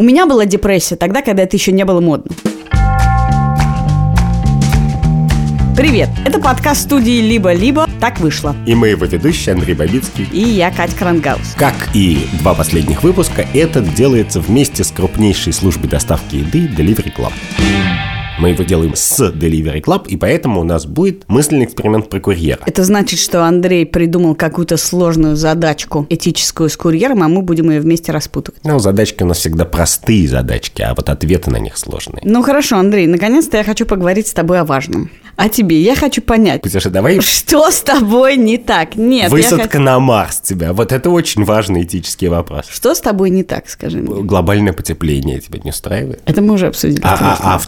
У меня была депрессия тогда, когда это еще не было модно. Привет! Это подкаст студии «Либо-либо». Так вышло. И мы его ведущие Андрей Бабицкий. И я, Катя Крангаус. Как и два последних выпуска, этот делается вместе с крупнейшей службой доставки еды Delivery Club. Мы его делаем с Delivery Club, и поэтому у нас будет мысленный эксперимент про курьера. Это значит, что Андрей придумал какую-то сложную задачку этическую с курьером, а мы будем ее вместе распутывать. Ну, задачки у нас всегда простые задачки, а вот ответы на них сложные. Ну хорошо, Андрей, наконец-то я хочу поговорить с тобой о важном. А тебе я хочу понять, Слушай, давай что с тобой не так? Нет, высадка хочу- на Марс тебя. Вот это очень важный этический вопрос. Что с тобой не так, скажи мне? Глобальное потепление тебя не устраивает? Это мы уже обсудили. А, а- а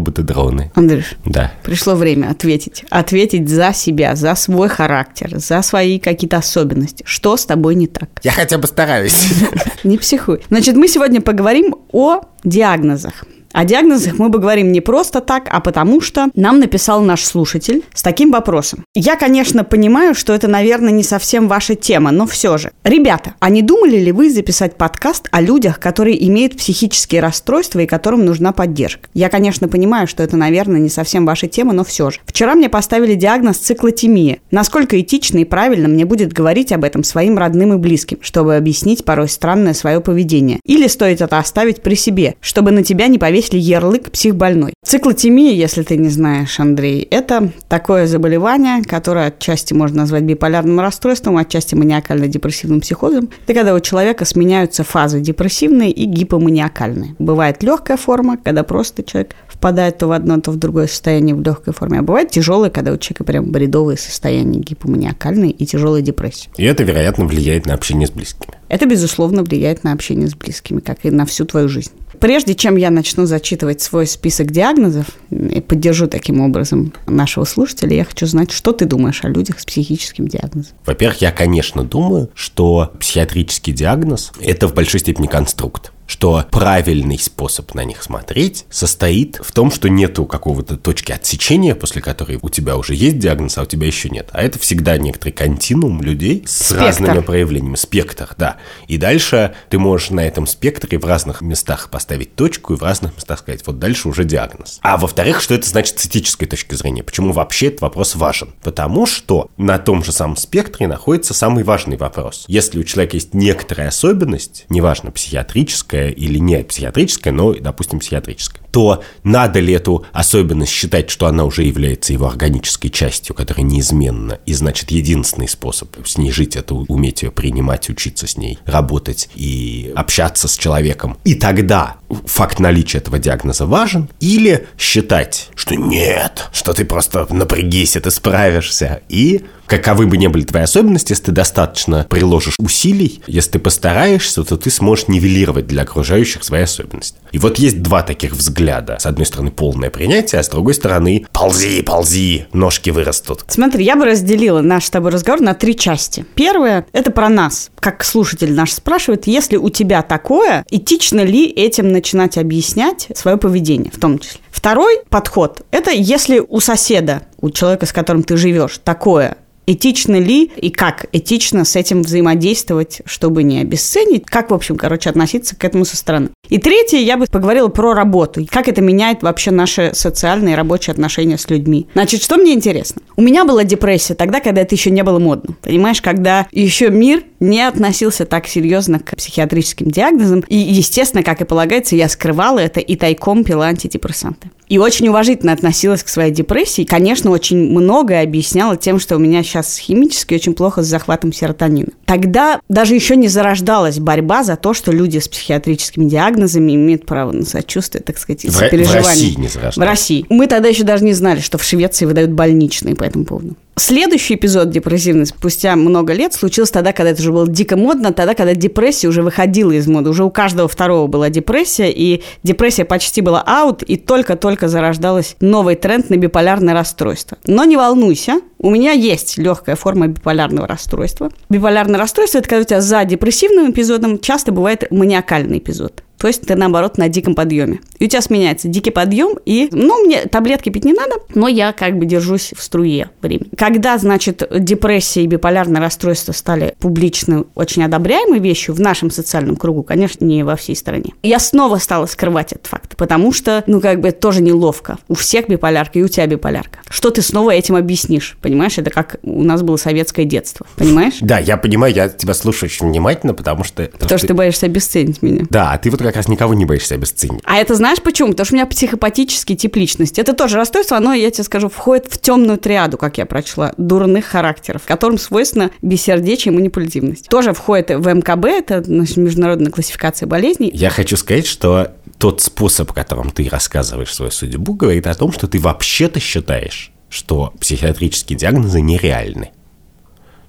автономные роботы-дроны? Андрюш, Да. пришло время ответить. Ответить за себя, за свой характер, за свои какие-то особенности. Что с тобой не так? Я хотя бы стараюсь. Не психуй. Значит, мы сегодня поговорим о диагнозах. О диагнозах мы бы говорим не просто так, а потому что нам написал наш слушатель с таким вопросом. Я, конечно, понимаю, что это, наверное, не совсем ваша тема, но все же. Ребята, а не думали ли вы записать подкаст о людях, которые имеют психические расстройства и которым нужна поддержка? Я, конечно, понимаю, что это, наверное, не совсем ваша тема, но все же. Вчера мне поставили диагноз циклотемия. Насколько этично и правильно мне будет говорить об этом своим родным и близким, чтобы объяснить порой странное свое поведение? Или стоит это оставить при себе, чтобы на тебя не повесили ярлык психбольной? Циклотемия, если ты не знаешь, Андрей, это такое заболевание, которое отчасти можно назвать биполярным расстройством, отчасти маниакально-депрессивным психозом. Это когда у человека сменяются фазы депрессивные и гипоманиакальные. Бывает легкая форма, когда просто человек впадает то в одно, то в другое состояние в легкой форме. А бывает тяжелое, когда у человека прям бредовые состояния гипоманиакальные и тяжелая депрессия. И это, вероятно, влияет на общение с близкими. Это, безусловно, влияет на общение с близкими, как и на всю твою жизнь. Прежде чем я начну зачитывать свой список диагнозов и поддержу таким образом нашего слушателя, я хочу знать, что ты думаешь о людях с психическим диагнозом. Во-первых, я, конечно, думаю, что психиатрический диагноз – это в большой степени конструкт что правильный способ на них смотреть состоит в том, что нету какого-то точки отсечения, после которой у тебя уже есть диагноз, а у тебя еще нет. А это всегда некоторый континуум людей с Спектр. разными проявлениями. Спектр, да. И дальше ты можешь на этом спектре в разных местах поставить точку и в разных местах сказать, вот дальше уже диагноз. А во-вторых, что это значит с этической точки зрения? Почему вообще этот вопрос важен? Потому что на том же самом спектре находится самый важный вопрос. Если у человека есть некоторая особенность, неважно, психиатрическая или не психиатрическая, но, допустим, психиатрическая, то надо ли эту особенность считать, что она уже является его органической частью, которая неизменна, и значит единственный способ с ней жить, это уметь ее принимать, учиться с ней, работать и общаться с человеком. И тогда факт наличия этого диагноза важен, или считать, что нет, что ты просто напрягись, ты справишься, и каковы бы ни были твои особенности, если ты достаточно приложишь усилий, если ты постараешься, то ты сможешь нивелировать для окружающих свои особенности. И вот есть два таких взгляда. С одной стороны, полное принятие, а с другой стороны, ползи, ползи, ножки вырастут. Смотри, я бы разделила наш с тобой разговор на три части. Первое – это про нас. Как слушатель наш спрашивает, если у тебя такое, этично ли этим начинать объяснять свое поведение в том числе. Второй подход – это если у соседа, у человека, с которым ты живешь, такое, этично ли и как этично с этим взаимодействовать, чтобы не обесценить, как, в общем, короче, относиться к этому со стороны. И третье, я бы поговорила про работу, как это меняет вообще наши социальные и рабочие отношения с людьми. Значит, что мне интересно? У меня была депрессия тогда, когда это еще не было модно. Понимаешь, когда еще мир не относился так серьезно к психиатрическим диагнозам, и, естественно, как и полагается, я скрывала это и тайком пила антидепрессанты. И очень уважительно относилась к своей депрессии. Конечно, очень многое объясняла тем, что у меня сейчас химически очень плохо с захватом серотонина. Тогда даже еще не зарождалась борьба за то, что люди с психиатрическими диагнозами имеют право на сочувствие, так сказать, и Ро- в сопереживание. России не зарождалась. В России. Мы тогда еще даже не знали, что в Швеции выдают больничные по этому поводу. Следующий эпизод депрессивный спустя много лет случился тогда, когда это уже было дико модно, тогда, когда депрессия уже выходила из моды. Уже у каждого второго была депрессия, и депрессия почти была аут, и только-только зарождалась новый тренд на биполярное расстройство. Но не волнуйся, у меня есть легкая форма биполярного расстройства. Биполярное расстройство – это когда у тебя за депрессивным эпизодом часто бывает маниакальный эпизод. То есть ты, наоборот, на диком подъеме. И у тебя сменяется дикий подъем, и, ну, мне таблетки пить не надо, но я как бы держусь в струе времени. Когда, значит, депрессия и биполярное расстройство стали публично очень одобряемой вещью в нашем социальном кругу, конечно, не во всей стране, я снова стала скрывать этот факт, потому что, ну, как бы это тоже неловко. У всех биполярка, и у тебя биполярка. Что ты снова этим объяснишь? Понимаешь, это как у нас было советское детство. Понимаешь? Да, я понимаю, я тебя слушаю очень внимательно, потому что... Потому что ты боишься обесценить меня. Да, а ты вот как раз никого не боишься обесценить. А это знаешь почему? Потому что у меня психопатический тип личности. Это тоже расстройство, оно, я тебе скажу, входит в темную триаду, как я прочла, дурных характеров, которым свойственно бессердечие и манипулятивность. Тоже входит в МКБ, это значит, международная классификация болезней. Я хочу сказать, что тот способ, которым ты рассказываешь свою судьбу, говорит о том, что ты вообще-то считаешь, что психиатрические диагнозы нереальны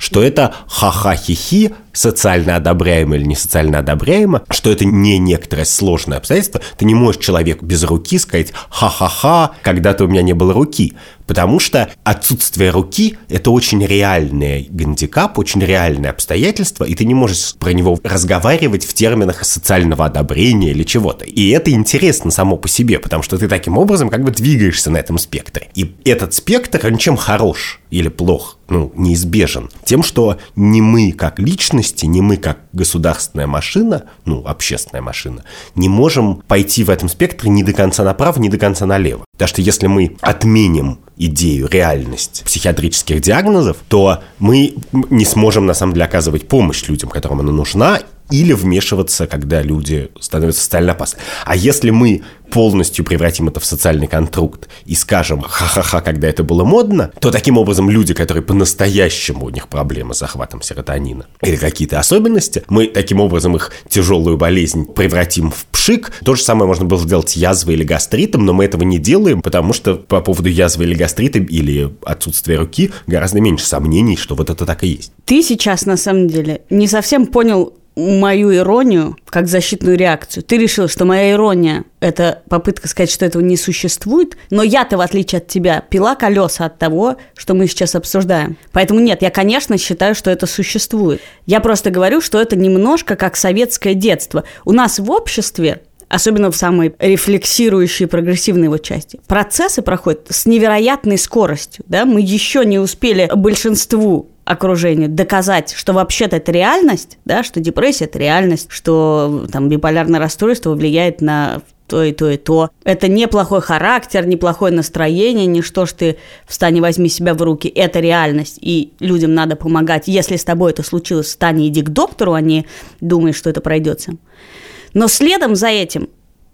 что это ха-ха-хи-хи, социально одобряемо или не социально одобряемо, что это не некоторое сложное обстоятельство. Ты не можешь человеку без руки сказать ха-ха-ха, когда-то у меня не было руки. Потому что отсутствие руки – это очень реальный гандикап, очень реальное обстоятельство, и ты не можешь про него разговаривать в терминах социального одобрения или чего-то. И это интересно само по себе, потому что ты таким образом как бы двигаешься на этом спектре. И этот спектр, он чем хорош или плох, ну, неизбежен? Тем, что не мы как личности, не мы как государственная машина, ну, общественная машина, не можем пойти в этом спектре ни до конца направо, ни до конца налево. Потому что если мы отменим идею, реальность психиатрических диагнозов, то мы не сможем, на самом деле, оказывать помощь людям, которым она нужна, или вмешиваться, когда люди становятся социально опасны. А если мы полностью превратим это в социальный конструкт и скажем ха-ха-ха, когда это было модно, то таким образом люди, которые по-настоящему у них проблемы с захватом серотонина или какие-то особенности, мы таким образом их тяжелую болезнь превратим в пшик. То же самое можно было сделать язвой или гастритом, но мы этого не делаем, потому что по поводу язвы или гастрита или отсутствия руки гораздо меньше сомнений, что вот это так и есть. Ты сейчас, на самом деле, не совсем понял мою иронию как защитную реакцию. Ты решил, что моя ирония – это попытка сказать, что этого не существует, но я-то, в отличие от тебя, пила колеса от того, что мы сейчас обсуждаем. Поэтому нет, я, конечно, считаю, что это существует. Я просто говорю, что это немножко как советское детство. У нас в обществе особенно в самой рефлексирующей прогрессивной его части. Процессы проходят с невероятной скоростью. Да? Мы еще не успели большинству окружению доказать, что вообще-то это реальность, да, что депрессия – это реальность, что там биполярное расстройство влияет на то и то и то. Это неплохой характер, неплохое настроение, не что ж ты встань и возьми себя в руки. Это реальность, и людям надо помогать. Если с тобой это случилось, встань и иди к доктору, а не думай, что это пройдет сам. Но следом за этим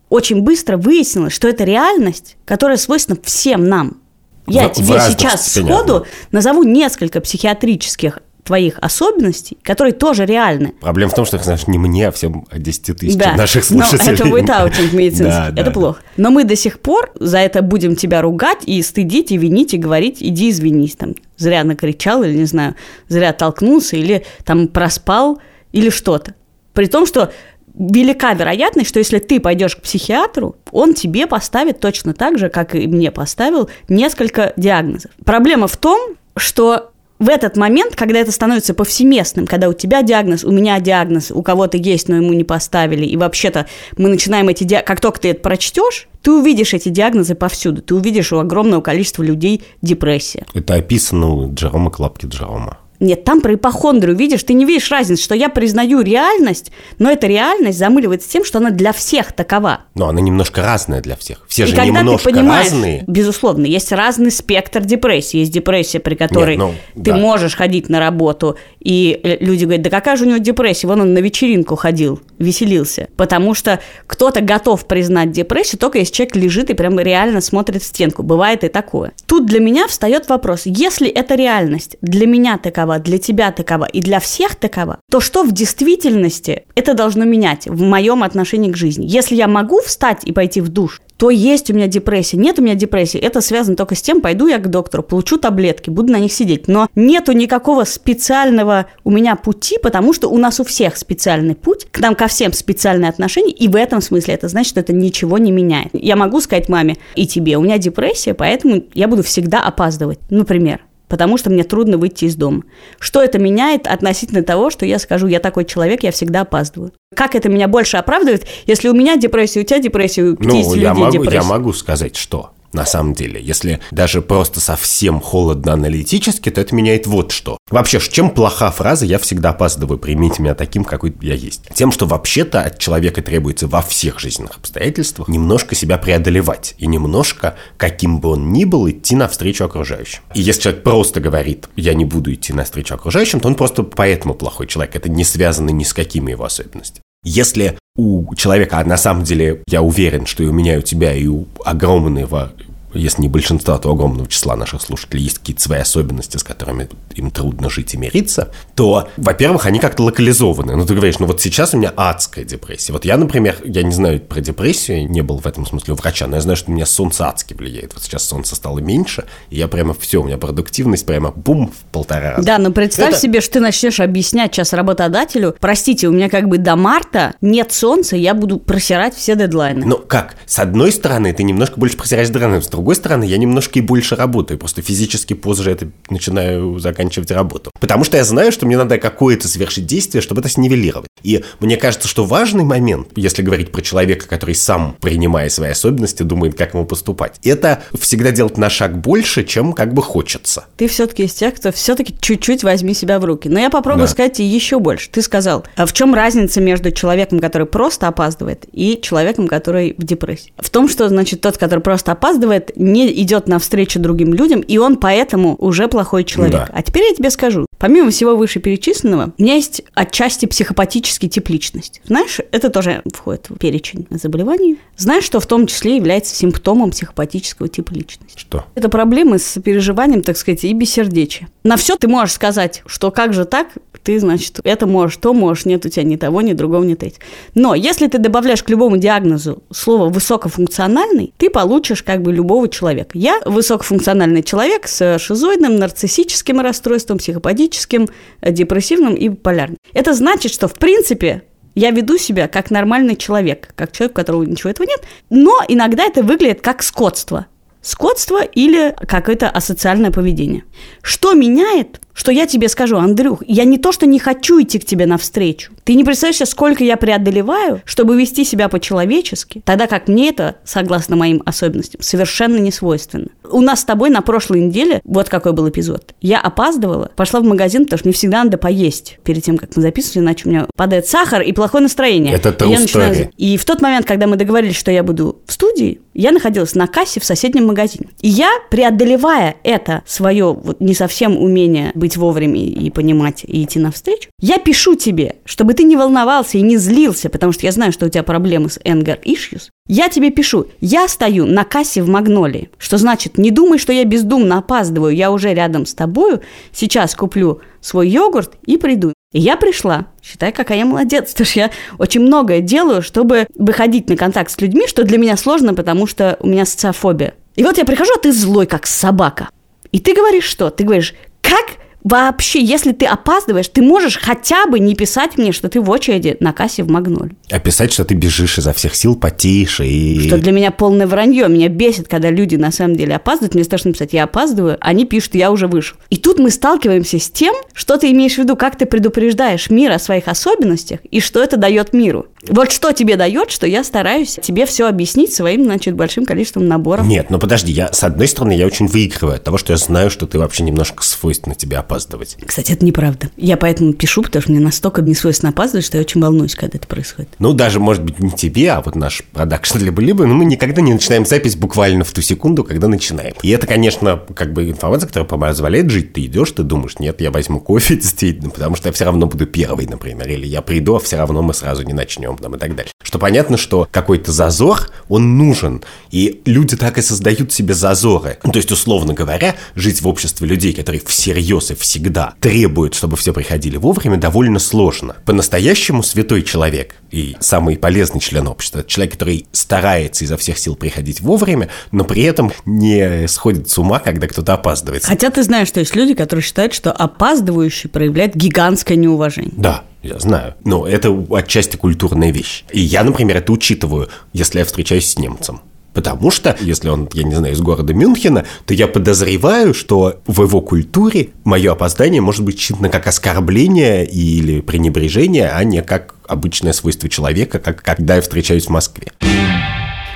очень быстро выяснилось, что это реальность, которая свойственна всем нам – я в, тебе в сейчас сходу назову несколько психиатрических твоих особенностей, которые тоже реальны. Проблема в том, что знаешь не мне, а всем 10 тысяч да, наших слушателей. Но это будет аутинг медицинский, да, это да, плохо. Но мы до сих пор за это будем тебя ругать и стыдить, и винить, и говорить, иди извинись, там, зря накричал, или, не знаю, зря толкнулся, или там проспал, или что-то. При том, что велика вероятность, что если ты пойдешь к психиатру, он тебе поставит точно так же, как и мне поставил, несколько диагнозов. Проблема в том, что в этот момент, когда это становится повсеместным, когда у тебя диагноз, у меня диагноз, у кого-то есть, но ему не поставили, и вообще-то мы начинаем эти диагнозы, как только ты это прочтешь, ты увидишь эти диагнозы повсюду, ты увидишь у огромного количества людей депрессия. Это описано у Джерома Клапки Джерома. Нет, там про ипохондрию, видишь, ты не видишь разницы, что я признаю реальность, но эта реальность замыливается тем, что она для всех такова. Но она немножко разная для всех. Все и же когда немножко ты понимаешь, разные. Безусловно, есть разный спектр депрессии. Есть депрессия, при которой Нет, ну, ты да. можешь ходить на работу, и люди говорят, да какая же у него депрессия? Вон он на вечеринку ходил, веселился. Потому что кто-то готов признать депрессию, только если человек лежит и прям реально смотрит в стенку. Бывает и такое. Тут для меня встает вопрос, если это реальность для меня такова, такова, для тебя такова и для всех такова, то что в действительности это должно менять в моем отношении к жизни? Если я могу встать и пойти в душ, то есть у меня депрессия, нет у меня депрессии. Это связано только с тем, пойду я к доктору, получу таблетки, буду на них сидеть. Но нету никакого специального у меня пути, потому что у нас у всех специальный путь, к нам ко всем специальные отношения, и в этом смысле это значит, что это ничего не меняет. Я могу сказать маме и тебе, у меня депрессия, поэтому я буду всегда опаздывать, например. Потому что мне трудно выйти из дома. Что это меняет относительно того, что я скажу, я такой человек, я всегда опаздываю? Как это меня больше оправдывает, если у меня депрессия, у тебя депрессия, у 50 Ну, людей я могу, депрессия? я могу сказать, что на самом деле. Если даже просто совсем холодно аналитически, то это меняет вот что. Вообще, чем плоха фраза «я всегда опаздываю, примите меня таким, какой я есть»? Тем, что вообще-то от человека требуется во всех жизненных обстоятельствах немножко себя преодолевать и немножко, каким бы он ни был, идти навстречу окружающим. И если человек просто говорит «я не буду идти навстречу окружающим», то он просто поэтому плохой человек. Это не связано ни с какими его особенностями. Если у человека, а на самом деле я уверен, что и у меня, и у тебя, и у огромного если не большинства, то огромного числа наших слушателей есть какие-то свои особенности, с которыми им трудно жить и мириться, то, во-первых, они как-то локализованы. Ну, ты говоришь, ну вот сейчас у меня адская депрессия. Вот я, например, я не знаю про депрессию, не был в этом смысле у врача, но я знаю, что у меня солнце адски влияет. Вот сейчас солнце стало меньше, и я прямо все, у меня продуктивность прямо бум в полтора раза. Да, но представь Это- себе, что ты начнешь объяснять сейчас работодателю, простите, у меня как бы до марта нет солнца, я буду просирать все дедлайны. Ну как? С одной стороны, ты немножко больше просираешь с другой стороны, я немножко и больше работаю. Просто физически позже это начинаю заканчивать работу. Потому что я знаю, что мне надо какое-то совершить действие, чтобы это снивелировать. И мне кажется, что важный момент, если говорить про человека, который сам, принимая свои особенности, думает, как ему поступать, это всегда делать на шаг больше, чем как бы хочется. Ты все-таки из тех, кто все-таки чуть-чуть возьми себя в руки. Но я попробую Да. сказать еще больше. Ты сказал, а в чем разница между человеком, который просто опаздывает, и человеком, который в депрессии? В том, что, значит, тот, который просто опаздывает, не идет навстречу другим людям, и он поэтому уже плохой человек. Да. А теперь я тебе скажу. Помимо всего вышеперечисленного, у меня есть отчасти психопатический тип личности. Знаешь, это тоже входит в перечень заболеваний. Знаешь, что в том числе является симптомом психопатического типа личности? Что? Это проблемы с переживанием, так сказать, и бессердечия. На все ты можешь сказать, что как же так, ты, значит, это можешь, то можешь, нет у тебя ни того, ни другого, ни третьего. Но если ты добавляешь к любому диагнозу слово «высокофункциональный», ты получишь как бы любого человека. Я высокофункциональный человек с шизоидным, нарциссическим расстройством, психопатическим, э, депрессивным и полярным. Это значит, что, в принципе, я веду себя как нормальный человек, как человек, у которого ничего этого нет, но иногда это выглядит как скотство. Скотство или какое-то асоциальное поведение. Что меняет, что я тебе скажу, Андрюх, я не то, что не хочу идти к тебе навстречу. Ты не представляешь сколько я преодолеваю, чтобы вести себя по-человечески, тогда как мне это, согласно моим особенностям, совершенно не свойственно. У нас с тобой на прошлой неделе, вот какой был эпизод, я опаздывала, пошла в магазин, потому что мне всегда надо поесть перед тем, как мы записываем, иначе у меня падает сахар и плохое настроение. Это И я начинаю-. И в тот момент, когда мы договорились, что я буду в студии, я находилась на кассе в соседнем магазине. И я, преодолевая это свое вот не совсем умение быть вовремя и понимать, и идти навстречу, я пишу тебе, чтобы ты не волновался и не злился, потому что я знаю, что у тебя проблемы с anger issues. Я тебе пишу, я стою на кассе в Магнолии, что значит, не думай, что я бездумно опаздываю, я уже рядом с тобою, сейчас куплю свой йогурт и приду. И я пришла. Считай, какая я молодец, потому что я очень многое делаю, чтобы выходить на контакт с людьми, что для меня сложно, потому что у меня социофобия. И вот я прихожу, а ты злой, как собака. И ты говоришь что? Ты говоришь, как вообще, если ты опаздываешь, ты можешь хотя бы не писать мне, что ты в очереди на кассе в Магноле. Описать, что ты бежишь изо всех сил, потеешь и... Что для меня полное вранье. Меня бесит, когда люди на самом деле опаздывают. Мне страшно написать, я опаздываю, они пишут, я уже вышел. И тут мы сталкиваемся с тем, что ты имеешь в виду, как ты предупреждаешь мир о своих особенностях и что это дает миру. Вот что тебе дает, что я стараюсь тебе все объяснить своим, значит, большим количеством наборов. Нет, ну подожди, я, с одной стороны, я очень выигрываю от того, что я знаю, что ты вообще немножко свойственно тебе опаздывать. Кстати, это неправда. Я поэтому пишу, потому что мне настолько не свойственно опаздывать, что я очень волнуюсь, когда это происходит. Ну, даже, может быть, не тебе, а вот наш продакшн либо-либо, но мы никогда не начинаем запись буквально в ту секунду, когда начинаем. И это, конечно, как бы информация, которая позволяет жить. Ты идешь, ты думаешь, нет, я возьму кофе, действительно, потому что я все равно буду первый, например, или я приду, а все равно мы сразу не начнем, там, и так далее. Что понятно, что какой-то зазор, он нужен, и люди так и создают себе зазоры. Ну, то есть, условно говоря, жить в обществе людей, которые всерьез и всегда требуют, чтобы все приходили вовремя, довольно сложно. По-настоящему святой человек и самый полезный член общества – это человек, который старается изо всех сил приходить вовремя, но при этом не сходит с ума, когда кто-то опаздывает. Хотя ты знаешь, что есть люди, которые считают, что опаздывающий проявляет гигантское неуважение. Да, я знаю. Но это отчасти культурная вещь. И я, например, это учитываю, если я встречаюсь с немцем. Потому что, если он, я не знаю, из города Мюнхена, то я подозреваю, что в его культуре мое опоздание может быть считано как оскорбление или пренебрежение, а не как обычное свойство человека, как когда я встречаюсь в Москве.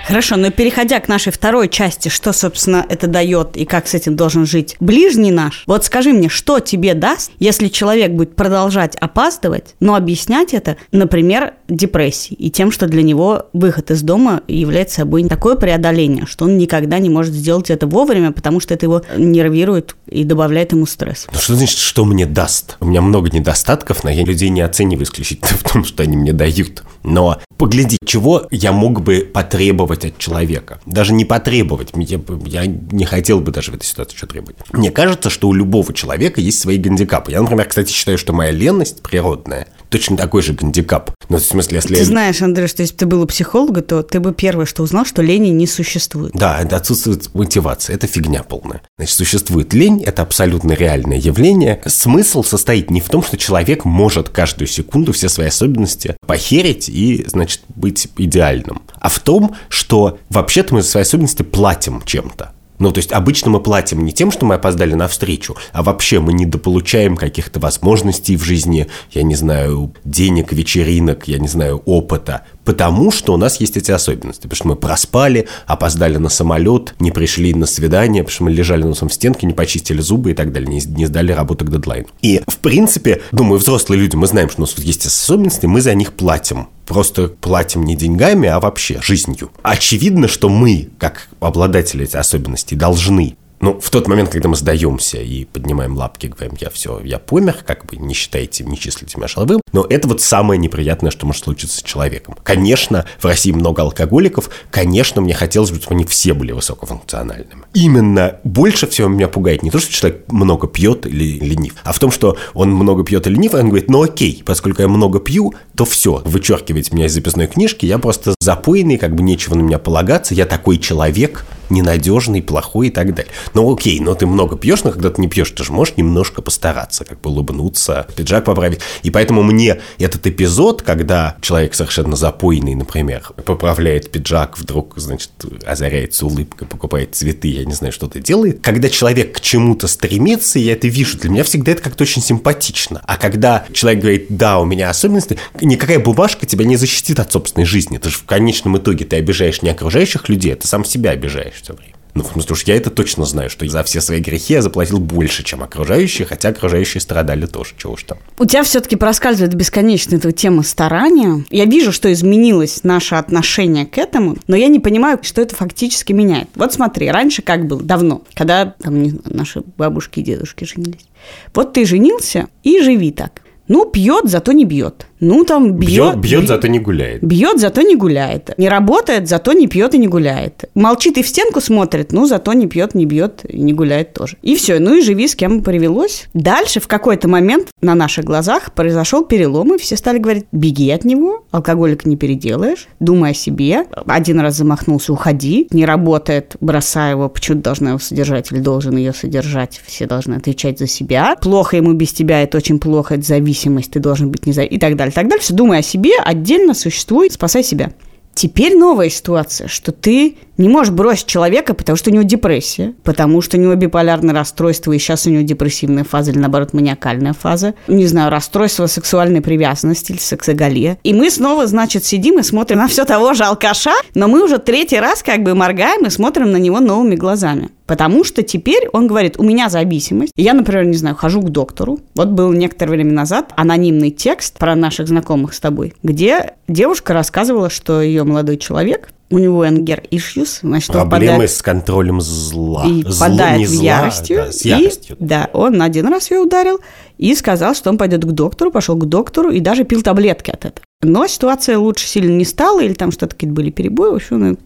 Хорошо, но переходя к нашей второй части, что, собственно, это дает и как с этим должен жить ближний наш, вот скажи мне, что тебе даст, если человек будет продолжать опаздывать, но объяснять это, например, депрессией и тем, что для него выход из дома является собой такое преодоление, что он никогда не может сделать это вовремя, потому что это его нервирует и добавляет ему стресс. Ну что значит, что мне даст? У меня много недостатков, но я людей не оцениваю исключительно в том, что они мне дают. Но погляди, чего я мог бы потребовать от человека. Даже не потребовать. Я, я не хотел бы даже в этой ситуации что требовать. Мне кажется, что у любого человека есть свои гандикапы. Я, например, кстати, считаю, что моя ленность природная точно такой же гандикап. Ну, в смысле, если... Ты знаешь, Андрей, что если бы ты был у психолога, то ты бы первое, что узнал, что лени не существует. Да, это отсутствует мотивация. Это фигня полная. Значит, существует лень, это абсолютно реальное явление. Смысл состоит не в том, что человек может каждую секунду все свои особенности похерить и, значит, быть идеальным, а в том, что вообще-то мы за свои особенности платим чем-то. Ну, то есть обычно мы платим не тем, что мы опоздали на встречу, а вообще мы недополучаем каких-то возможностей в жизни, я не знаю, денег, вечеринок, я не знаю, опыта, потому что у нас есть эти особенности. Потому что мы проспали, опоздали на самолет, не пришли на свидание, потому что мы лежали носом в стенке, не почистили зубы и так далее, не, не сдали работу к дедлайну. И, в принципе, думаю, взрослые люди, мы знаем, что у нас есть особенности, мы за них платим просто платим не деньгами, а вообще жизнью. Очевидно, что мы, как обладатели этих особенностей, должны ну, в тот момент, когда мы сдаемся и поднимаем лапки, говорим, я все, я помер, как бы не считайте, не числите меня шаловым, но это вот самое неприятное, что может случиться с человеком. Конечно, в России много алкоголиков, конечно, мне хотелось бы, чтобы они все были высокофункциональными. Именно больше всего меня пугает не то, что человек много пьет или ленив, а в том, что он много пьет или ленив, и он говорит, ну окей, поскольку я много пью, то все, вычеркивайте меня из записной книжки, я просто запойный, как бы нечего на меня полагаться, я такой человек, ненадежный, плохой и так далее. Ну окей, но ты много пьешь, но когда ты не пьешь, ты же можешь немножко постараться, как бы улыбнуться, пиджак поправить. И поэтому мне этот эпизод, когда человек совершенно запойный, например, поправляет пиджак, вдруг, значит, озаряется улыбкой, покупает цветы, я не знаю, что-то делает. Когда человек к чему-то стремится, я это вижу. Для меня всегда это как-то очень симпатично. А когда человек говорит, да, у меня особенности, никакая бумажка тебя не защитит от собственной жизни. Это же в конечном итоге ты обижаешь не окружающих людей, а ты сам себя обижаешь все время. Ну, потому что я это точно знаю, что за все свои грехи я заплатил больше, чем окружающие, хотя окружающие страдали тоже, чего уж там. У тебя все-таки проскальзывает бесконечно эта тема старания. Я вижу, что изменилось наше отношение к этому, но я не понимаю, что это фактически меняет. Вот смотри, раньше как было, давно, когда там, наши бабушки и дедушки женились. Вот ты женился и живи так. Ну, пьет, зато не бьет. Ну, там бьет... Бьет, бьет, зато не гуляет. Бьет, зато не гуляет. Не работает, зато не пьет и не гуляет. Молчит и в стенку смотрит, ну, зато не пьет, не бьет и не гуляет тоже. И все, ну и живи с кем привелось. Дальше в какой-то момент на наших глазах произошел перелом, и все стали говорить, беги от него, алкоголик не переделаешь, думай о себе. Один раз замахнулся, уходи. Не работает, бросай его, почему должна его содержать или должен ее содержать. Все должны отвечать за себя. Плохо ему без тебя, это очень плохо, это зависимость, ты должен быть независим и так далее так дальше. Думай о себе, отдельно существуй, спасай себя. Теперь новая ситуация, что ты не можешь бросить человека, потому что у него депрессия, потому что у него биполярное расстройство, и сейчас у него депрессивная фаза или, наоборот, маниакальная фаза. Не знаю, расстройство сексуальной привязанности или сексоголия. И мы снова, значит, сидим и смотрим на все того же алкаша, но мы уже третий раз как бы моргаем и смотрим на него новыми глазами. Потому что теперь он говорит, у меня зависимость. Я, например, не знаю, хожу к доктору. Вот был некоторое время назад анонимный текст про наших знакомых с тобой, где девушка рассказывала, что ее молодой человек у него энгер issues, значит, Проблемы падает, с контролем зла. И Зло, падает не в зла, яростью. Да, с яростью. И, да, он один раз ее ударил и сказал, что он пойдет к доктору, пошел к доктору и даже пил таблетки от этого. Но ситуация лучше сильно не стала, или там что-то какие-то были перебои, в общем, он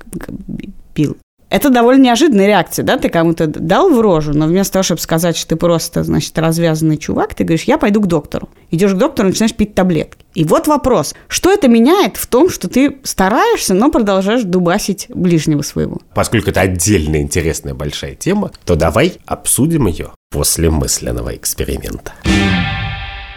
пил. Это довольно неожиданная реакция, да, ты кому-то дал в рожу, но вместо того, чтобы сказать, что ты просто, значит, развязанный чувак, ты говоришь, я пойду к доктору. Идешь к доктору, начинаешь пить таблетки. И вот вопрос, что это меняет в том, что ты стараешься, но продолжаешь дубасить ближнего своего? Поскольку это отдельная интересная большая тема, то давай обсудим ее после мысленного эксперимента.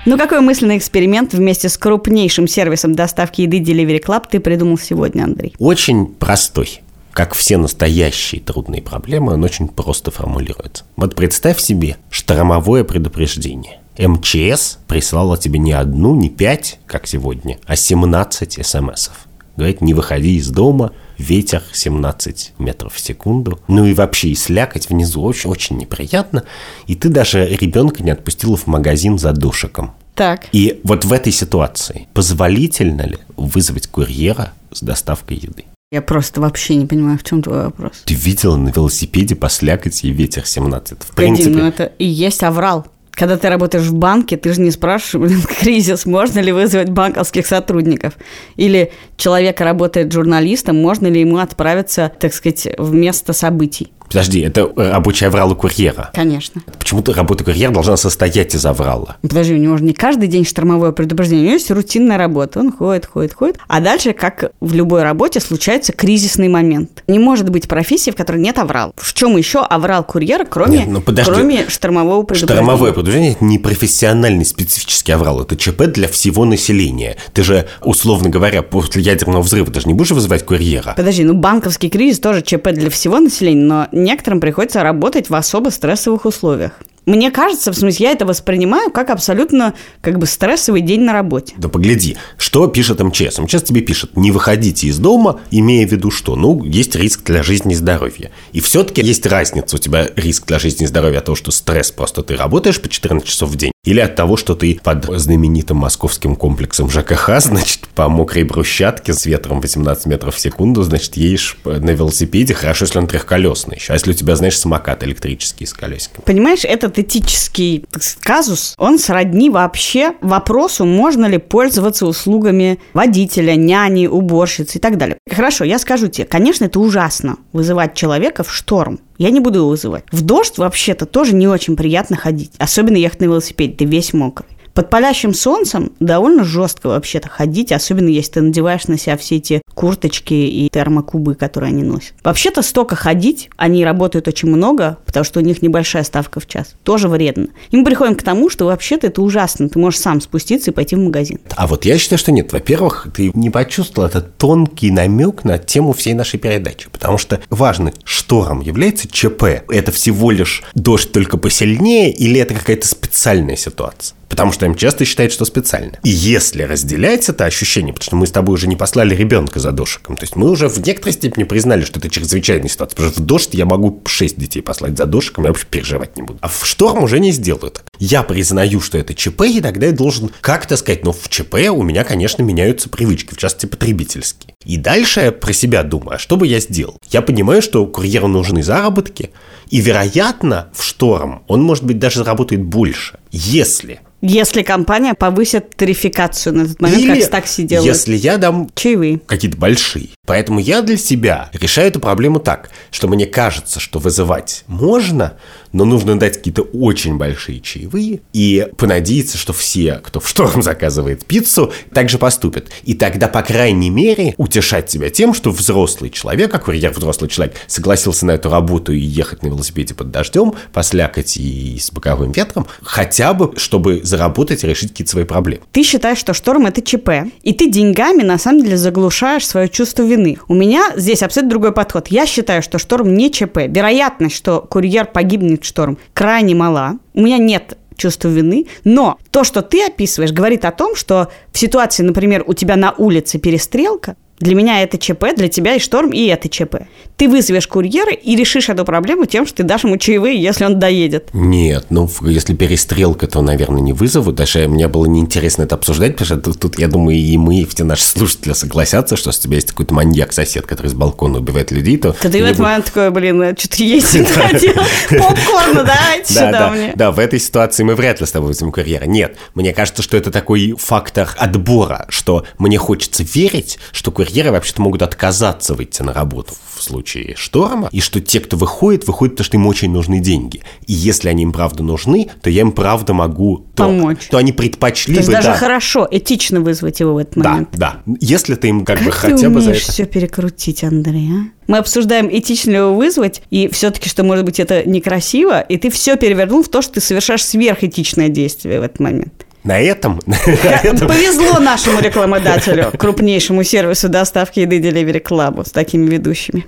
Ну какой мысленный эксперимент вместе с крупнейшим сервисом доставки еды Delivery Club ты придумал сегодня, Андрей? Очень простой как все настоящие трудные проблемы, он очень просто формулируется. Вот представь себе штормовое предупреждение. МЧС прислала тебе не одну, не пять, как сегодня, а 17 смсов. Говорит, не выходи из дома, ветер 17 метров в секунду. Ну и вообще и слякоть внизу очень, очень неприятно. И ты даже ребенка не отпустила в магазин за душиком. Так. И вот в этой ситуации позволительно ли вызвать курьера с доставкой еды? Я просто вообще не понимаю, в чем твой вопрос. Ты видела на велосипеде по слякоти и ветер 17? В принципе, ну это и есть аврал. Когда ты работаешь в банке, ты же не спрашиваешь, блин, кризис, можно ли вызвать банковских сотрудников? Или человек работает журналистом, можно ли ему отправиться, так сказать, в место событий? Подожди, это э, рабочий аврал у курьера. Конечно. Почему-то работа курьера должна состоять из аврала. Подожди, у него же не каждый день штормовое предупреждение, у него есть рутинная работа, он ходит, ходит, ходит. А дальше, как в любой работе, случается кризисный момент. Не может быть профессии, в которой нет аврал. В чем еще аврал курьера, кроме, Нет, ну подожди. кроме штормового предупреждения? Штормовое предупреждение – это не профессиональный специфический аврал, это ЧП для всего населения. Ты же, условно говоря, после ядерного взрыва даже не будешь вызывать курьера. Подожди, ну банковский кризис тоже ЧП для всего населения, но некоторым приходится работать в особо стрессовых условиях. Мне кажется, в смысле, я это воспринимаю как абсолютно как бы стрессовый день на работе. Да погляди, что пишет МЧС? МЧС тебе пишет, не выходите из дома, имея в виду что? Ну, есть риск для жизни и здоровья. И все-таки есть разница. У тебя риск для жизни и здоровья от того, что стресс, просто ты работаешь по 14 часов в день, или от того, что ты под знаменитым московским комплексом ЖКХ, значит, по мокрой брусчатке с ветром 18 метров в секунду, значит, едешь на велосипеде, хорошо, если он трехколесный еще. А если у тебя, знаешь, самокат электрический с колесиком? Понимаешь, этот этический казус, он сродни вообще вопросу, можно ли пользоваться услугами водителя, няни, уборщицы и так далее. Хорошо, я скажу тебе, конечно, это ужасно вызывать человека в шторм. Я не буду его вызывать. В дождь вообще-то тоже не очень приятно ходить. Особенно ехать на велосипеде, ты весь мокрый. Под палящим солнцем довольно жестко вообще-то ходить, особенно если ты надеваешь на себя все эти курточки и термокубы, которые они носят. Вообще-то столько ходить, они работают очень много, потому что у них небольшая ставка в час. Тоже вредно. И мы приходим к тому, что вообще-то это ужасно. Ты можешь сам спуститься и пойти в магазин. А вот я считаю, что нет. Во-первых, ты не почувствовал этот тонкий намек на тему всей нашей передачи. Потому что важно, шторм является ЧП. Это всего лишь дождь только посильнее или это какая-то специальная ситуация? Потому что им часто считают, что специально. И если разделять это ощущение, потому что мы с тобой уже не послали ребенка за дошиком, то есть мы уже в некоторой степени признали, что это чрезвычайная ситуация. Потому что в дождь я могу 6 детей послать за дошиком, я вообще переживать не буду. А в шторм уже не сделаю так. Я признаю, что это ЧП, и тогда я должен как-то сказать, ну, в ЧП у меня, конечно, меняются привычки, в частности, потребительские. И дальше я про себя думаю, а что бы я сделал? Я понимаю, что курьеру нужны заработки, и, вероятно, в шторм он, может быть, даже заработает больше, если Если компания повысит тарификацию на этот момент, Или как с такси делают. если я дам Чаевые. какие-то большие. Поэтому я для себя решаю эту проблему так, что мне кажется, что вызывать можно, но нужно дать какие-то очень большие чаевые и понадеяться, что все, кто в шторм заказывает пиццу, также поступят. И тогда, по крайней мере, утешать себя тем, что взрослый человек, а курьер взрослый человек, согласился на эту работу и ехать на велосипеде под дождем, послякать и с боковым ветром, хотя бы, чтобы заработать и решить какие-то свои проблемы. Ты считаешь, что шторм – это ЧП, и ты деньгами, на самом деле, заглушаешь свое чувство вины. У меня здесь абсолютно другой подход. Я считаю, что шторм не ЧП. Вероятность, что курьер погибнет в шторм, крайне мала. У меня нет чувства вины, но то, что ты описываешь, говорит о том, что в ситуации, например, у тебя на улице перестрелка, для меня это ЧП, для тебя и шторм, и это ЧП. Ты вызовешь курьера и решишь эту проблему тем, что ты дашь ему чаевые, если он доедет. Нет, ну, если перестрелка, то, наверное, не вызову. Даже мне было неинтересно это обсуждать, потому что тут, я думаю, и мы, и все наши слушатели согласятся, что если у тебя есть какой-то маньяк-сосед, который с балкона убивает людей, то... То ты в этот момент такой, блин, что-то есть не хотел. Попкорна Да, сюда да, мне. да, в этой ситуации мы вряд ли с тобой вызовем курьера. Нет, мне кажется, что это такой фактор отбора, что мне хочется верить, что курьеры вообще-то могут отказаться выйти на работу в случае шторма, и что те, кто выходит, выходят, потому что им очень нужны деньги. И если они им правда нужны, то я им правда могу... то- Помочь. То, они предпочли То есть бы, даже да, хорошо, этично вызвать его в этот да, момент. да. Если ты им как, бы Как ты хотя бы за это... все перекрутить, Андрей, а? Мы обсуждаем, этично ли его вызвать, и все-таки, что, может быть, это некрасиво, и ты все перевернул в то, что ты совершаешь сверхэтичное действие в этот момент. На этом... на этом- Повезло нашему рекламодателю, крупнейшему сервису доставки еды Delivery Club с такими ведущими.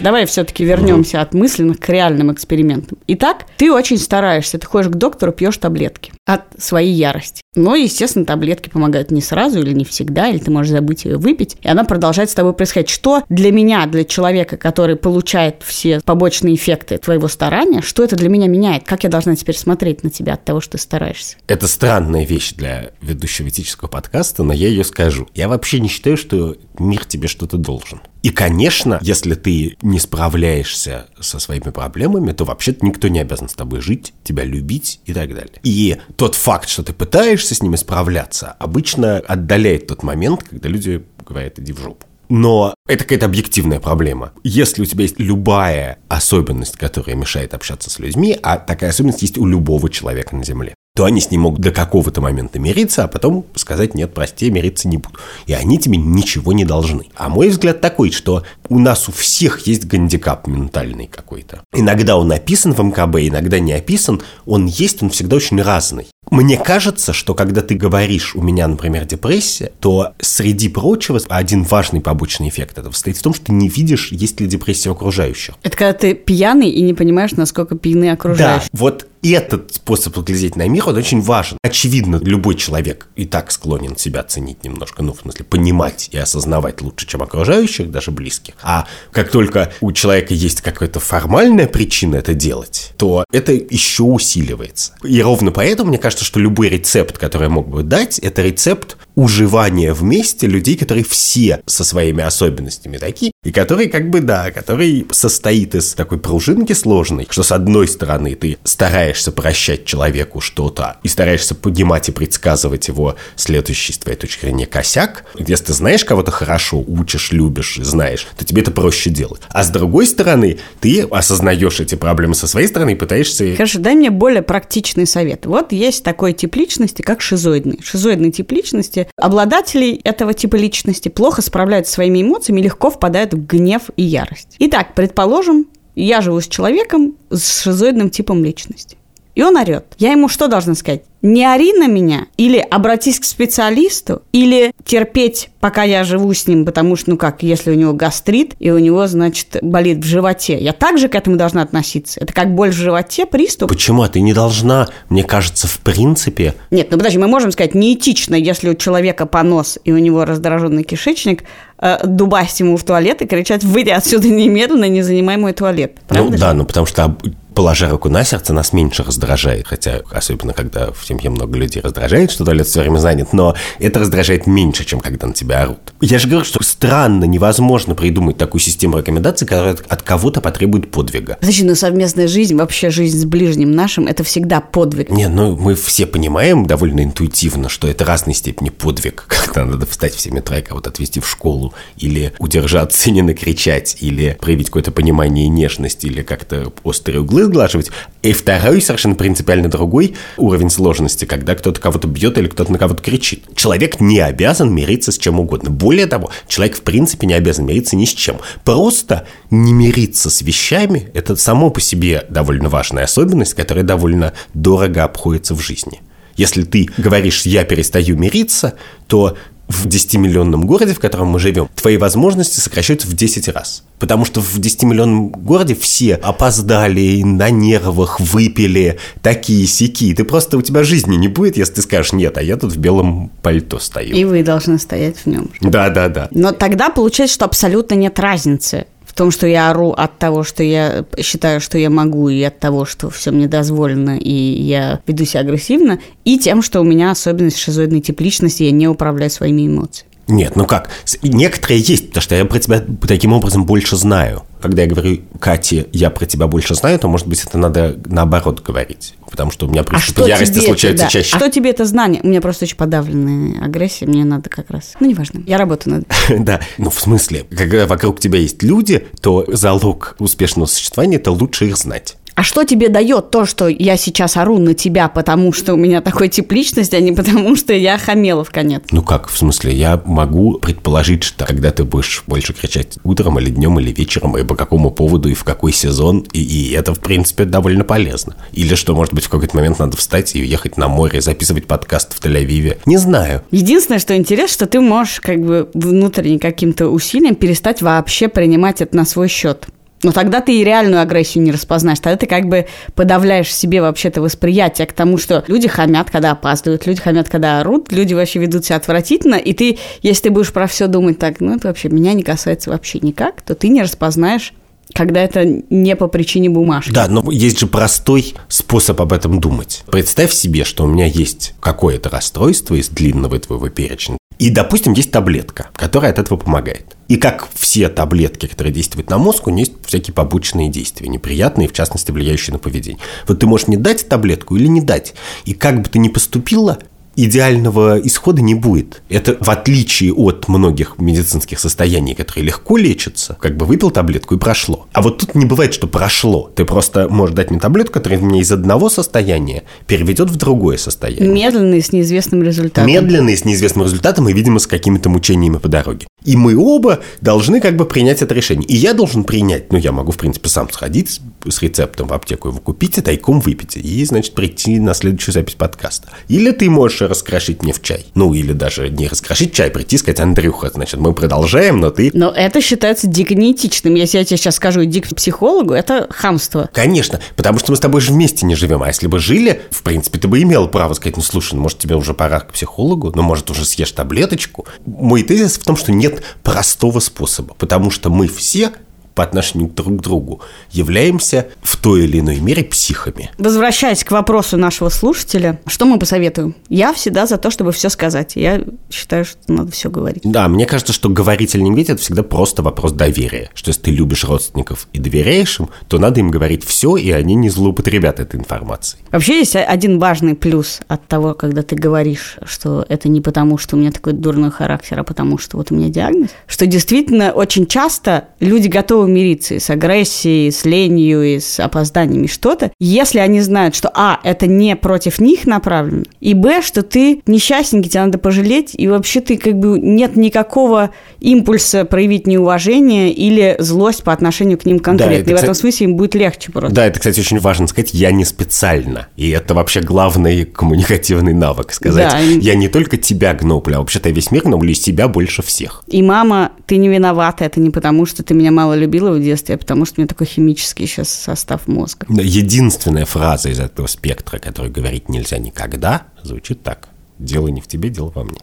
Давай все-таки вернемся от мысленных к реальным экспериментам. Итак, ты очень стараешься, ты ходишь к доктору, пьешь таблетки от своей ярости. Но, естественно, таблетки помогают не сразу или не всегда, или ты можешь забыть ее выпить, и она продолжает с тобой происходить. Что для меня, для человека, который получает все побочные эффекты твоего старания, что это для меня меняет? Как я должна теперь смотреть на тебя от того, что ты стараешься? Это странная вещь для ведущего этического подкаста, но я ее скажу. Я вообще не считаю, что мир тебе что-то должен. И, конечно, если ты не справляешься со своими проблемами, то вообще-то никто не обязан с тобой жить, тебя любить и так далее. И тот факт, что ты пытаешься с ними справляться, обычно отдаляет тот момент, когда люди говорят «иди в жопу». Но это какая-то объективная проблема. Если у тебя есть любая особенность, которая мешает общаться с людьми, а такая особенность есть у любого человека на Земле, то они с ним могут до какого-то момента мириться, а потом сказать, нет, прости, мириться не буду. И они тебе ничего не должны. А мой взгляд такой, что у нас у всех есть гандикап ментальный какой-то. Иногда он описан в МКБ, иногда не описан. Он есть, он всегда очень разный. Мне кажется, что когда ты говоришь, у меня, например, депрессия, то среди прочего один важный побочный эффект этого состоит в том, что ты не видишь, есть ли депрессия у окружающих. Это когда ты пьяный и не понимаешь, насколько пьяны окружающие. Да, вот этот способ глядеть на мир, он очень важен. Очевидно, любой человек и так склонен себя ценить немножко, ну, в смысле, понимать и осознавать лучше, чем окружающих, даже близких. А как только у человека есть какая-то формальная причина это делать, то это еще усиливается. И ровно поэтому, мне кажется, что любой рецепт, который я мог бы дать, это рецепт уживания вместе людей, которые все со своими особенностями такие, и который как бы, да, который состоит из такой пружинки сложной, что с одной стороны ты стараешься прощать человеку что-то и стараешься понимать и предсказывать его следующий, с твоей точки зрения, косяк. Если ты знаешь кого-то хорошо, учишь, любишь и знаешь, то тебе это проще делать. А с другой стороны, ты осознаешь эти проблемы со своей стороны и пытаешься... Хорошо, дай мне более практичный совет. Вот есть такой тип личности, как шизоидный. Шизоидный тип личности, обладатели этого типа личности плохо справляются со своими эмоциями, легко впадают в гнев и ярость. Итак, предположим, я живу с человеком с шизоидным типом личности. И он орет. Я ему что должна сказать? Не ори на меня, или обратись к специалисту, или терпеть, пока я живу с ним, потому что, ну как, если у него гастрит, и у него, значит, болит в животе. Я также к этому должна относиться. Это как боль в животе, приступ. Почему? А ты не должна, мне кажется, в принципе... Нет, ну подожди, мы можем сказать, неэтично, если у человека понос, и у него раздраженный кишечник, э, дубасть ему в туалет и кричать «Выйди отсюда немедленно, не занимай мой туалет». Правда ну же? да, ну потому что положа руку на сердце, нас меньше раздражает. Хотя, особенно, когда в семье много людей раздражает, что туалет все время занят, но это раздражает меньше, чем когда на тебя орут. Я же говорю, что странно, невозможно придумать такую систему рекомендаций, которая от кого-то потребует подвига. Значит, ну совместная жизнь, вообще жизнь с ближним нашим, это всегда подвиг. Не, ну мы все понимаем довольно интуитивно, что это разной степени подвиг, когда надо встать в 7 утра и кого-то отвезти в школу, или удержаться и не накричать, или проявить какое-то понимание и нежность, или как-то острые углы сглаживать. И второй, совершенно принципиально другой уровень сложности, когда кто-то кого-то бьет или кто-то на кого-то кричит. Человек не обязан мириться с чем угодно. Более того, человек в принципе не обязан мириться ни с чем. Просто не мириться с вещами – это само по себе довольно важная особенность, которая довольно дорого обходится в жизни. Если ты говоришь «я перестаю мириться», то в 10-миллионном городе, в котором мы живем, твои возможности сокращаются в 10 раз. Потому что в 10-миллионном городе все опоздали, на нервах, выпили, такие сики. Ты просто, у тебя жизни не будет, если ты скажешь, нет, а я тут в белом пальто стою. И вы должны стоять в нем. Да, да, да. Но тогда получается, что абсолютно нет разницы том, что я ору от того, что я считаю, что я могу, и от того, что все мне дозволено, и я веду себя агрессивно, и тем, что у меня особенность шизоидной тип личности, я не управляю своими эмоциями. Нет, ну как? Некоторые есть, потому что я про тебя таким образом больше знаю. Когда я говорю, Кате, я про тебя больше знаю, то, может быть, это надо наоборот говорить. Потому что у меня приступы а ярости случаются да. чаще. А что тебе это знание? У меня просто очень подавленная агрессия, мне надо как раз... Ну, неважно, я работаю над Да, ну, в смысле, когда вокруг тебя есть люди, то залог успешного существования – это лучше их знать. А что тебе дает то, что я сейчас ору на тебя, потому что у меня такой тип личности, а не потому что я хамела в конец? Ну как, в смысле, я могу предположить, что когда ты будешь больше кричать утром или днем или вечером, и по какому поводу, и в какой сезон, и, и это, в принципе, довольно полезно. Или что, может быть, в какой-то момент надо встать и уехать на море, записывать подкаст в Тель-Авиве. Не знаю. Единственное, что интересно, что ты можешь как бы внутренне каким-то усилием перестать вообще принимать это на свой счет. Но тогда ты и реальную агрессию не распознаешь. Тогда ты как бы подавляешь себе вообще-то восприятие к тому, что люди хамят, когда опаздывают, люди хамят, когда орут, люди вообще ведут себя отвратительно, и ты, если ты будешь про все думать так, ну это вообще меня не касается вообще никак, то ты не распознаешь когда это не по причине бумажки. Да, но есть же простой способ об этом думать. Представь себе, что у меня есть какое-то расстройство из длинного твоего перечня, и, допустим, есть таблетка, которая от этого помогает. И как все таблетки, которые действуют на мозг, у нее есть всякие побочные действия, неприятные, в частности, влияющие на поведение. Вот ты можешь мне дать таблетку или не дать. И как бы ты ни поступила, идеального исхода не будет. Это в отличие от многих медицинских состояний, которые легко лечатся, как бы выпил таблетку и прошло. А вот тут не бывает, что прошло. Ты просто можешь дать мне таблетку, которая меня из одного состояния переведет в другое состояние. Медленно и с неизвестным результатом. Медленно и с неизвестным результатом, и, видимо, с какими-то мучениями по дороге. И мы оба должны как бы принять это решение. И я должен принять, ну, я могу, в принципе, сам сходить с рецептом в аптеку его купить и тайком выпить. И, значит, прийти на следующую запись подкаста. Или ты можешь раскрошить мне в чай. Ну, или даже не раскрошить чай, прийти и сказать, Андрюха, значит, мы продолжаем, но ты... Но это считается дико неэтичным. Если я тебе сейчас скажу, иди к психологу, это хамство. Конечно, потому что мы с тобой же вместе не живем. А если бы жили, в принципе, ты бы имел право сказать, ну, слушай, ну, может, тебе уже пора к психологу, ну, может, уже съешь таблеточку. Мой тезис в том, что нет простого способа, потому что мы все по отношению друг к другу являемся в той или иной мере психами. Возвращаясь к вопросу нашего слушателя, что мы посоветуем? Я всегда за то, чтобы все сказать. Я считаю, что надо все говорить. Да, мне кажется, что говорить или не говорить – это всегда просто вопрос доверия. Что если ты любишь родственников и доверяешь им, то надо им говорить все, и они не злоупотребят этой информацией. Вообще есть один важный плюс от того, когда ты говоришь, что это не потому, что у меня такой дурной характер, а потому что вот у меня диагноз, что действительно очень часто люди готовы готовы мириться и с агрессией, и с ленью, и с опозданиями что-то, если они знают, что а, это не против них направлено, и б, что ты несчастненький, тебе надо пожалеть, и вообще ты как бы нет никакого импульса проявить неуважение или злость по отношению к ним конкретно. Да, это, и в этом смысле им будет легче просто. Да, это, кстати, очень важно сказать, я не специально. И это вообще главный коммуникативный навык, сказать, да. я не только тебя гноблю, а вообще-то весь мир гноблю из себя больше всех. И мама, ты не виновата, это не потому, что ты меня мало любишь, любила в детстве, потому что у меня такой химический сейчас состав мозга. Единственная фраза из этого спектра, которую говорить нельзя никогда, звучит так. Дело не в тебе, дело во мне.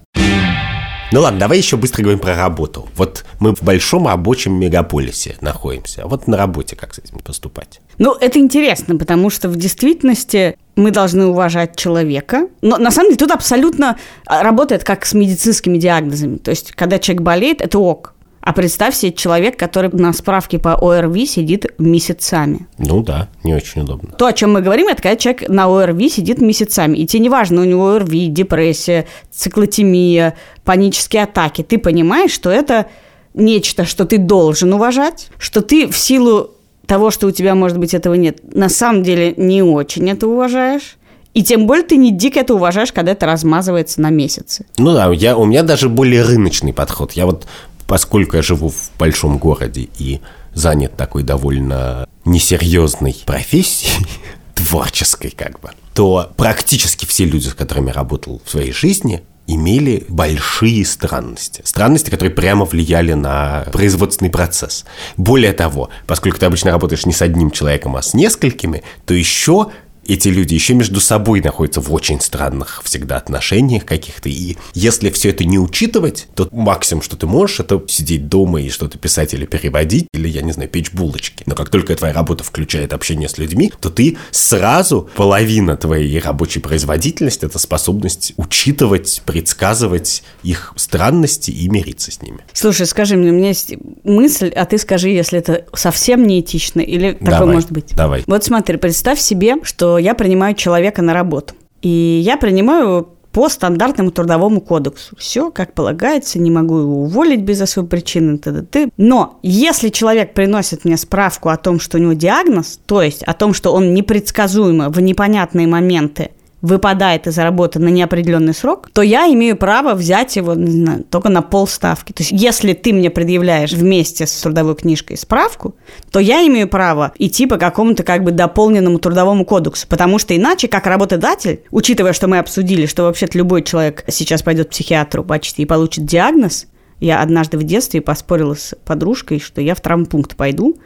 Ну ладно, давай еще быстро говорим про работу. Вот мы в большом рабочем мегаполисе находимся. А вот на работе как с этим поступать? Ну, это интересно, потому что в действительности мы должны уважать человека. Но на самом деле тут абсолютно а, работает как с медицинскими диагнозами. То есть, когда человек болеет, это ок. А представь себе человек, который на справке по ОРВИ сидит месяцами. Ну да, не очень удобно. То, о чем мы говорим, это когда человек на ОРВИ сидит месяцами. И тебе не важно, у него ОРВИ, депрессия, циклотемия, панические атаки. Ты понимаешь, что это нечто, что ты должен уважать, что ты в силу того, что у тебя, может быть, этого нет, на самом деле не очень это уважаешь. И тем более ты не дико это уважаешь, когда это размазывается на месяцы. Ну да, я, у меня даже более рыночный подход. Я вот поскольку я живу в большом городе и занят такой довольно несерьезной профессией, творческой как бы, то практически все люди, с которыми я работал в своей жизни, имели большие странности. Странности, которые прямо влияли на производственный процесс. Более того, поскольку ты обычно работаешь не с одним человеком, а с несколькими, то еще эти люди еще между собой находятся в очень странных всегда отношениях каких-то. И если все это не учитывать, то максимум, что ты можешь, это сидеть дома и что-то писать или переводить, или, я не знаю, печь булочки. Но как только твоя работа включает общение с людьми, то ты сразу половина твоей рабочей производительности – это способность учитывать, предсказывать их странности и мириться с ними. Слушай, скажи мне, у меня есть мысль, а ты скажи, если это совсем неэтично или такое давай, может быть. Давай. Вот смотри, представь себе, что я принимаю человека на работу. И я принимаю по стандартному трудовому кодексу. Все, как полагается, не могу его уволить без особой причины. Т -т -т. Но если человек приносит мне справку о том, что у него диагноз, то есть о том, что он непредсказуемо в непонятные моменты выпадает из работы на неопределенный срок, то я имею право взять его не знаю, только на полставки. То есть, если ты мне предъявляешь вместе с трудовой книжкой справку, то я имею право идти по какому-то как бы дополненному трудовому кодексу, потому что иначе, как работодатель, учитывая, что мы обсудили, что вообще-то любой человек сейчас пойдет к психиатру почти и получит диагноз, я однажды в детстве поспорила с подружкой, что я в травмпункт пойду,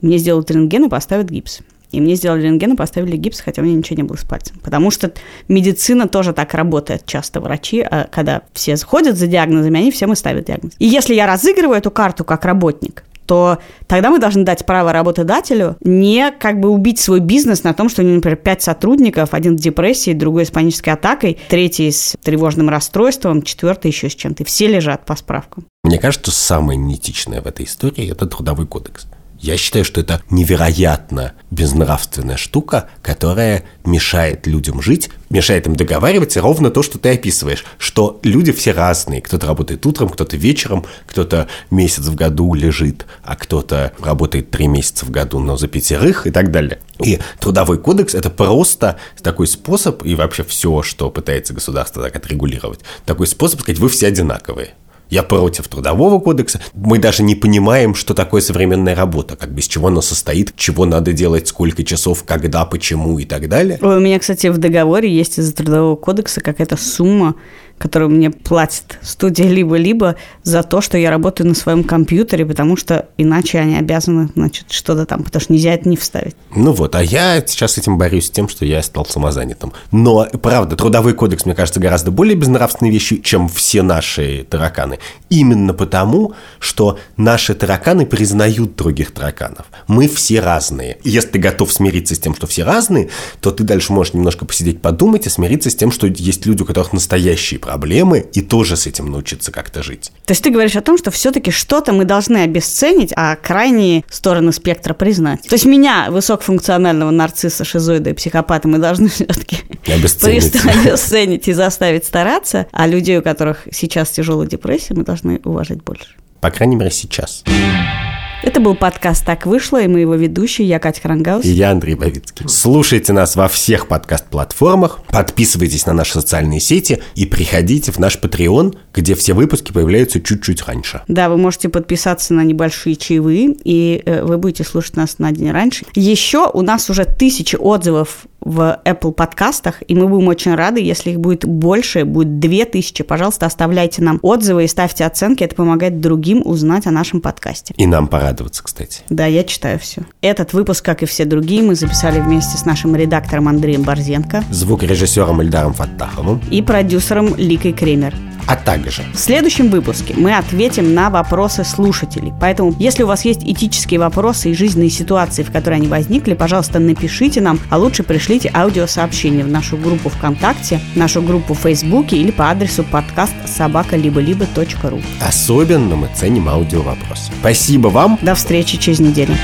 мне сделают рентген и поставят гипс. И мне сделали рентген и поставили гипс, хотя у меня ничего не было с пальцем. Потому что медицина тоже так работает. Часто врачи, а когда все ходят за диагнозами, они всем и ставят диагноз. И если я разыгрываю эту карту как работник, то тогда мы должны дать право работодателю не как бы убить свой бизнес на том, что у него, например, пять сотрудников, один с депрессией, другой с панической атакой, третий с тревожным расстройством, четвертый еще с чем-то. Все лежат по справкам. Мне кажется, самое неэтичное в этой истории – это трудовой кодекс. Я считаю, что это невероятно безнравственная штука, которая мешает людям жить, мешает им договариваться, ровно то, что ты описываешь, что люди все разные. Кто-то работает утром, кто-то вечером, кто-то месяц в году лежит, а кто-то работает три месяца в году, но за пятерых и так далее. И трудовой кодекс – это просто такой способ, и вообще все, что пытается государство так отрегулировать, такой способ сказать, вы все одинаковые. Я против трудового кодекса. Мы даже не понимаем, что такое современная работа, как без чего она состоит, чего надо делать, сколько часов, когда, почему и так далее. У меня, кстати, в договоре есть из-за трудового кодекса какая-то сумма, которую мне платит студия либо-либо за то, что я работаю на своем компьютере, потому что иначе они обязаны, значит, что-то там, потому что нельзя это не вставить. Ну вот, а я сейчас с этим борюсь тем, что я стал самозанятым. Но, правда, трудовой кодекс, мне кажется, гораздо более безнравственной вещью, чем все наши тараканы. Именно потому, что наши тараканы признают других тараканов. Мы все разные. И если ты готов смириться с тем, что все разные, то ты дальше можешь немножко посидеть, подумать и смириться с тем, что есть люди, у которых настоящие проблемы, и тоже с этим научиться как-то жить. То есть ты говоришь о том, что все-таки что-то мы должны обесценить, а крайние стороны спектра признать. То есть меня, высокофункционального нарцисса, шизоида и психопата, мы должны все-таки обесценить и заставить стараться, а людей, у которых сейчас тяжелая депрессия, мы должны уважать больше. По крайней мере, сейчас. Это был подкаст «Так вышло», и мы его ведущие, я Катя Крангаус. И я Андрей Бавицкий. Слушайте нас во всех подкаст-платформах, подписывайтесь на наши социальные сети и приходите в наш Patreon, где все выпуски появляются чуть-чуть раньше. Да, вы можете подписаться на небольшие чаевые, и э, вы будете слушать нас на день раньше. Еще у нас уже тысячи отзывов в Apple подкастах, и мы будем очень рады, если их будет больше, будет 2000. Пожалуйста, оставляйте нам отзывы и ставьте оценки, это помогает другим узнать о нашем подкасте. И нам порадоваться, кстати. Да, я читаю все. Этот выпуск, как и все другие, мы записали вместе с нашим редактором Андреем Борзенко, звукорежиссером Эльдаром Фаттаховым и продюсером Ликой Кремер. А также в следующем выпуске мы ответим на вопросы слушателей. Поэтому, если у вас есть этические вопросы и жизненные ситуации, в которые они возникли, пожалуйста, напишите нам, а лучше пришлите аудиосообщение в нашу группу ВКонтакте, нашу группу в Фейсбуке или по адресу подкаст собака либо либо ру. Особенно мы ценим аудио вопросы. Спасибо вам. До встречи через неделю.